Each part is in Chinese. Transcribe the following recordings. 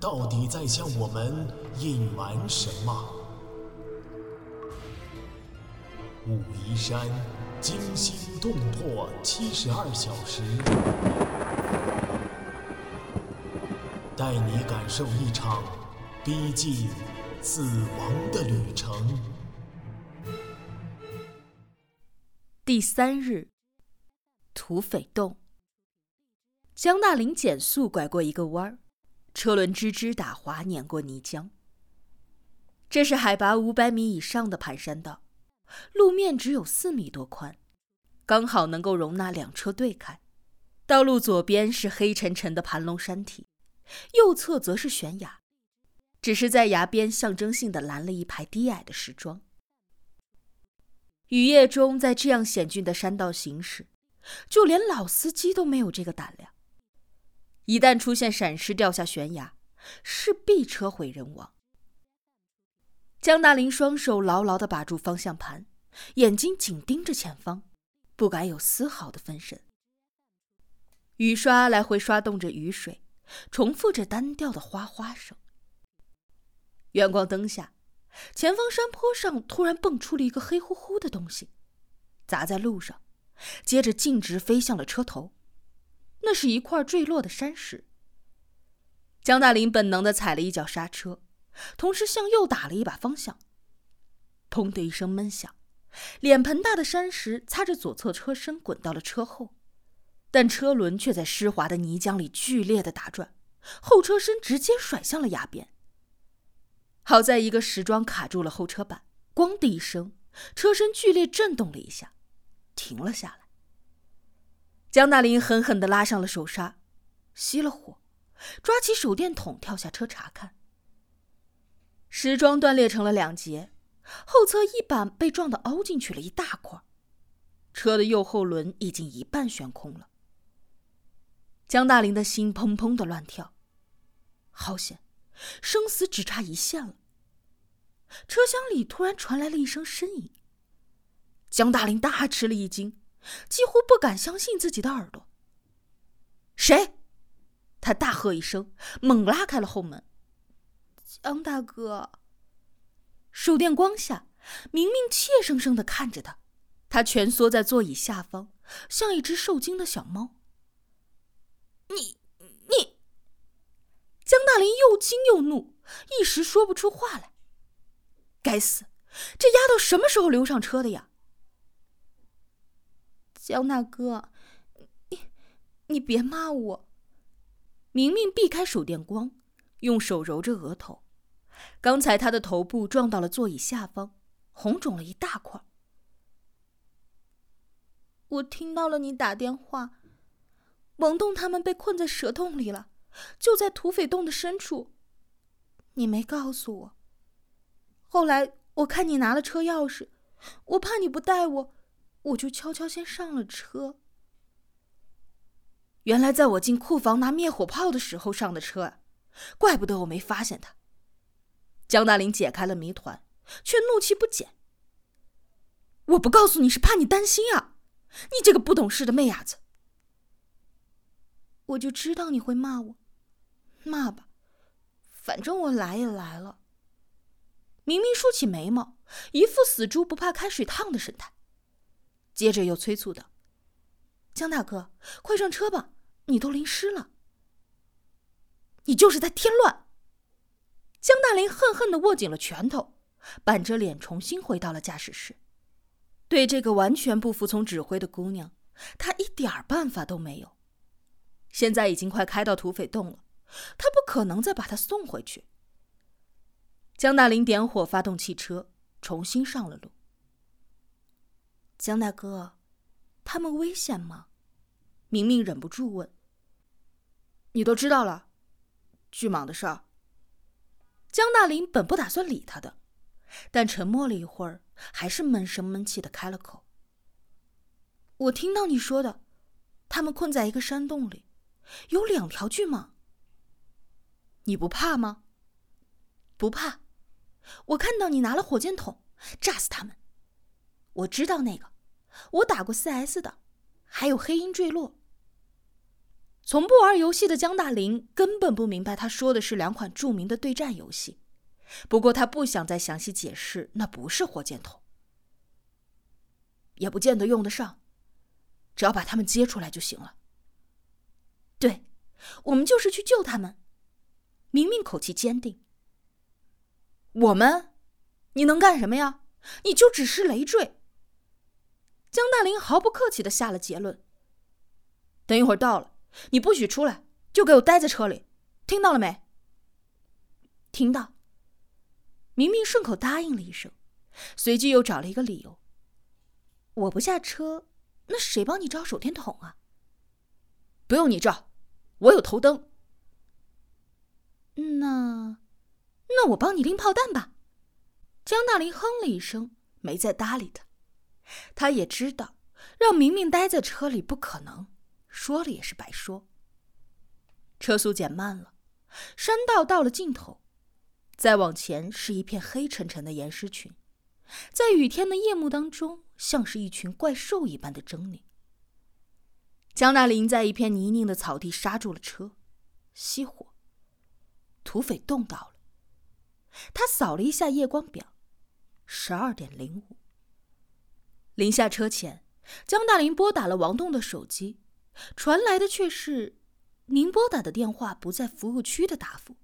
到底在向我们隐瞒什么？武夷山惊心动魄七十二小时，带你感受一场逼近死亡的旅程。第三日，土匪洞。江大林减速拐过一个弯儿，车轮吱吱打滑，碾过泥浆。这是海拔五百米以上的盘山道，路面只有四米多宽，刚好能够容纳两车对开。道路左边是黑沉沉的盘龙山体，右侧则是悬崖，只是在崖边象征性的拦了一排低矮的石桩。雨夜中，在这样险峻的山道行驶，就连老司机都没有这个胆量。一旦出现闪失掉下悬崖，势必车毁人亡。江大林双手牢牢地把住方向盘，眼睛紧盯着前方，不敢有丝毫的分神。雨刷来回刷动着雨水，重复着单调的哗哗声。远光灯下，前方山坡上突然蹦出了一个黑乎乎的东西，砸在路上，接着径直飞向了车头。那是一块坠落的山石。江大林本能的踩了一脚刹车，同时向右打了一把方向。砰的一声闷响，脸盆大的山石擦着左侧车身滚到了车后，但车轮却在湿滑的泥浆里剧烈的打转，后车身直接甩向了崖边。好在一个石桩卡住了后车板，咣的一声，车身剧烈震动了一下，停了下来。江大林狠狠地拉上了手刹，熄了火，抓起手电筒跳下车查看。时装断裂成了两截，后侧翼板被撞得凹进去了一大块，车的右后轮已经一半悬空了。江大林的心砰砰的乱跳，好险，生死只差一线了。车厢里突然传来了一声呻吟，江大林大吃了一惊。几乎不敢相信自己的耳朵。谁？他大喝一声，猛拉开了后门。江大哥。手电光下，明明怯生生的看着他，他蜷缩在座椅下方，像一只受惊的小猫。你你！江大林又惊又怒，一时说不出话来。该死，这丫头什么时候溜上车的呀？江大哥，你你别骂我。明明避开手电光，用手揉着额头。刚才他的头部撞到了座椅下方，红肿了一大块。我听到了你打电话，王栋他们被困在蛇洞里了，就在土匪洞的深处。你没告诉我。后来我看你拿了车钥匙，我怕你不带我。我就悄悄先上了车。原来在我进库房拿灭火炮的时候上的车，怪不得我没发现他。江大林解开了谜团，却怒气不减。我不告诉你是怕你担心啊，你这个不懂事的媚伢子。我就知道你会骂我，骂吧，反正我来也来了。明明竖起眉毛，一副死猪不怕开水烫的神态。接着又催促道：“江大哥，快上车吧，你都淋湿了。”你就是在添乱。江大林恨恨的握紧了拳头，板着脸重新回到了驾驶室。对这个完全不服从指挥的姑娘，他一点儿办法都没有。现在已经快开到土匪洞了，他不可能再把她送回去。江大林点火发动汽车，重新上了路。江大哥，他们危险吗？明明忍不住问。你都知道了，巨蟒的事儿，江大林本不打算理他的，但沉默了一会儿，还是闷声闷气的开了口：“我听到你说的，他们困在一个山洞里，有两条巨蟒。你不怕吗？不怕。我看到你拿了火箭筒，炸死他们。我知道那个，我打过 CS 的，还有黑鹰坠落。”从不玩游戏的江大林根本不明白他说的是两款著名的对战游戏，不过他不想再详细解释那不是火箭筒，也不见得用得上，只要把他们接出来就行了。对，我们就是去救他们。明明口气坚定。我们，你能干什么呀？你就只是累赘。江大林毫不客气的下了结论。等一会儿到了。你不许出来，就给我待在车里，听到了没？听到。明明顺口答应了一声，随即又找了一个理由。我不下车，那谁帮你照手电筒啊？不用你照，我有头灯。那，那我帮你拎炮弹吧。江大林哼了一声，没再搭理他。他也知道，让明明待在车里不可能。说了也是白说。车速减慢了，山道到了尽头，再往前是一片黑沉沉的岩石群，在雨天的夜幕当中，像是一群怪兽一般的狰狞。江大林在一片泥泞的草地刹住了车，熄火。土匪动到了，他扫了一下夜光表，十二点零五。临下车前，江大林拨打了王栋的手机。传来的却是您拨打的电话不在服务区的答复。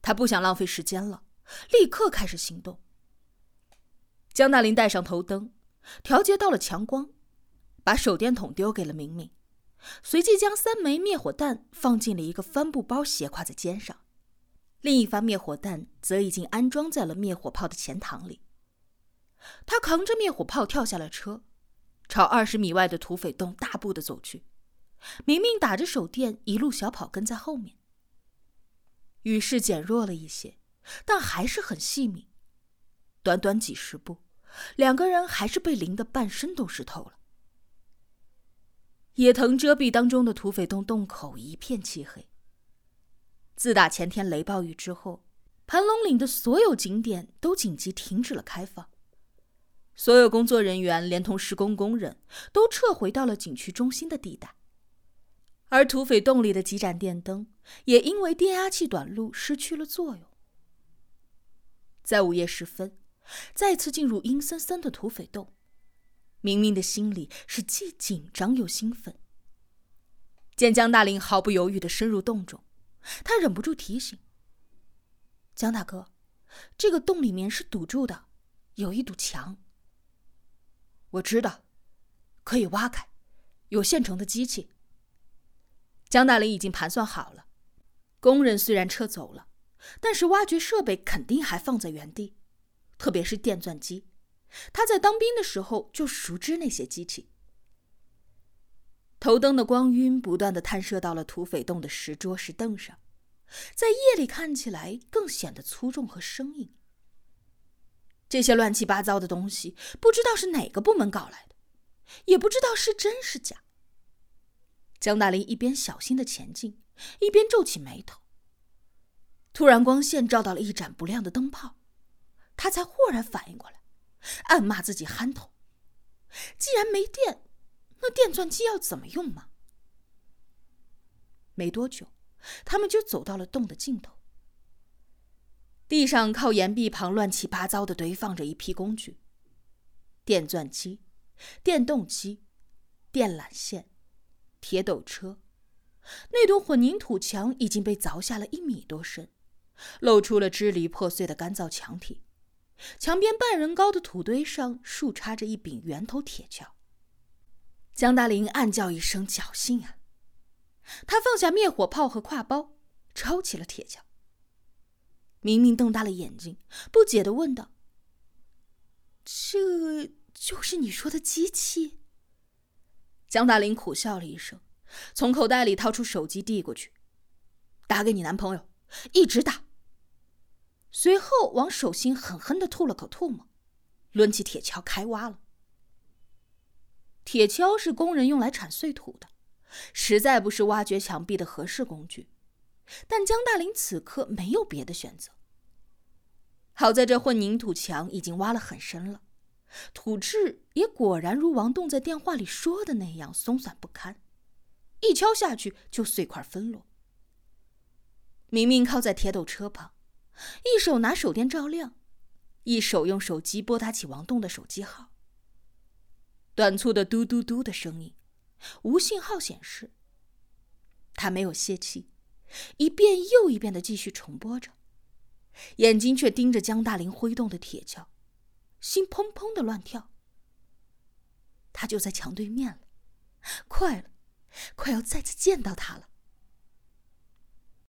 他不想浪费时间了，立刻开始行动。江大林带上头灯，调节到了强光，把手电筒丢给了明明，随即将三枚灭火弹放进了一个帆布包，斜挎在肩上。另一发灭火弹则已经安装在了灭火炮的前膛里。他扛着灭火炮跳下了车。朝二十米外的土匪洞大步的走去，明明打着手电，一路小跑跟在后面。雨势减弱了一些，但还是很细密。短短几十步，两个人还是被淋得半身都湿透了。野藤遮蔽当中的土匪洞洞口一片漆黑。自打前天雷暴雨之后，盘龙岭的所有景点都紧急停止了开放。所有工作人员连同施工工人都撤回到了景区中心的地带，而土匪洞里的几盏电灯也因为电压器短路失去了作用。在午夜时分，再次进入阴森森的土匪洞，明明的心里是既紧张又兴奋。见江大林毫不犹豫的深入洞中，他忍不住提醒：“江大哥，这个洞里面是堵住的，有一堵墙。”我知道，可以挖开，有现成的机器。江大林已经盘算好了，工人虽然撤走了，但是挖掘设备肯定还放在原地，特别是电钻机，他在当兵的时候就熟知那些机器。头灯的光晕不断的探射到了土匪洞的石桌石凳上，在夜里看起来更显得粗重和生硬。这些乱七八糟的东西，不知道是哪个部门搞来的，也不知道是真是假。江大林一边小心的前进，一边皱起眉头。突然，光线照到了一盏不亮的灯泡，他才豁然反应过来，暗骂自己憨头。既然没电，那电钻机要怎么用嘛？没多久，他们就走到了洞的尽头。地上靠岩壁旁乱七八糟的堆放着一批工具：电钻机、电动机、电缆线、铁斗车。那堵混凝土墙已经被凿下了一米多深，露出了支离破碎的干燥墙体。墙边半人高的土堆上竖插着一柄圆头铁锹。江大林暗叫一声：“侥幸啊！”他放下灭火炮和挎包，抄起了铁锹。明明瞪大了眼睛，不解的问道：“这就是你说的机器？”江大林苦笑了一声，从口袋里掏出手机递过去：“打给你男朋友，一直打。”随后往手心狠狠的吐了口唾沫，抡起铁锹开挖了。铁锹是工人用来铲碎土的，实在不是挖掘墙壁的合适工具。但江大林此刻没有别的选择。好在这混凝土墙已经挖了很深了，土质也果然如王栋在电话里说的那样松散不堪，一敲下去就碎块纷落。明明靠在铁斗车旁。一手拿手电照亮，一手用手机拨打起王栋的手机号。短促的嘟嘟嘟的声音，无信号显示。他没有泄气，一遍又一遍的继续重播着，眼睛却盯着江大林挥动的铁锹，心砰砰的乱跳。他就在墙对面了，快了，快要再次见到他了。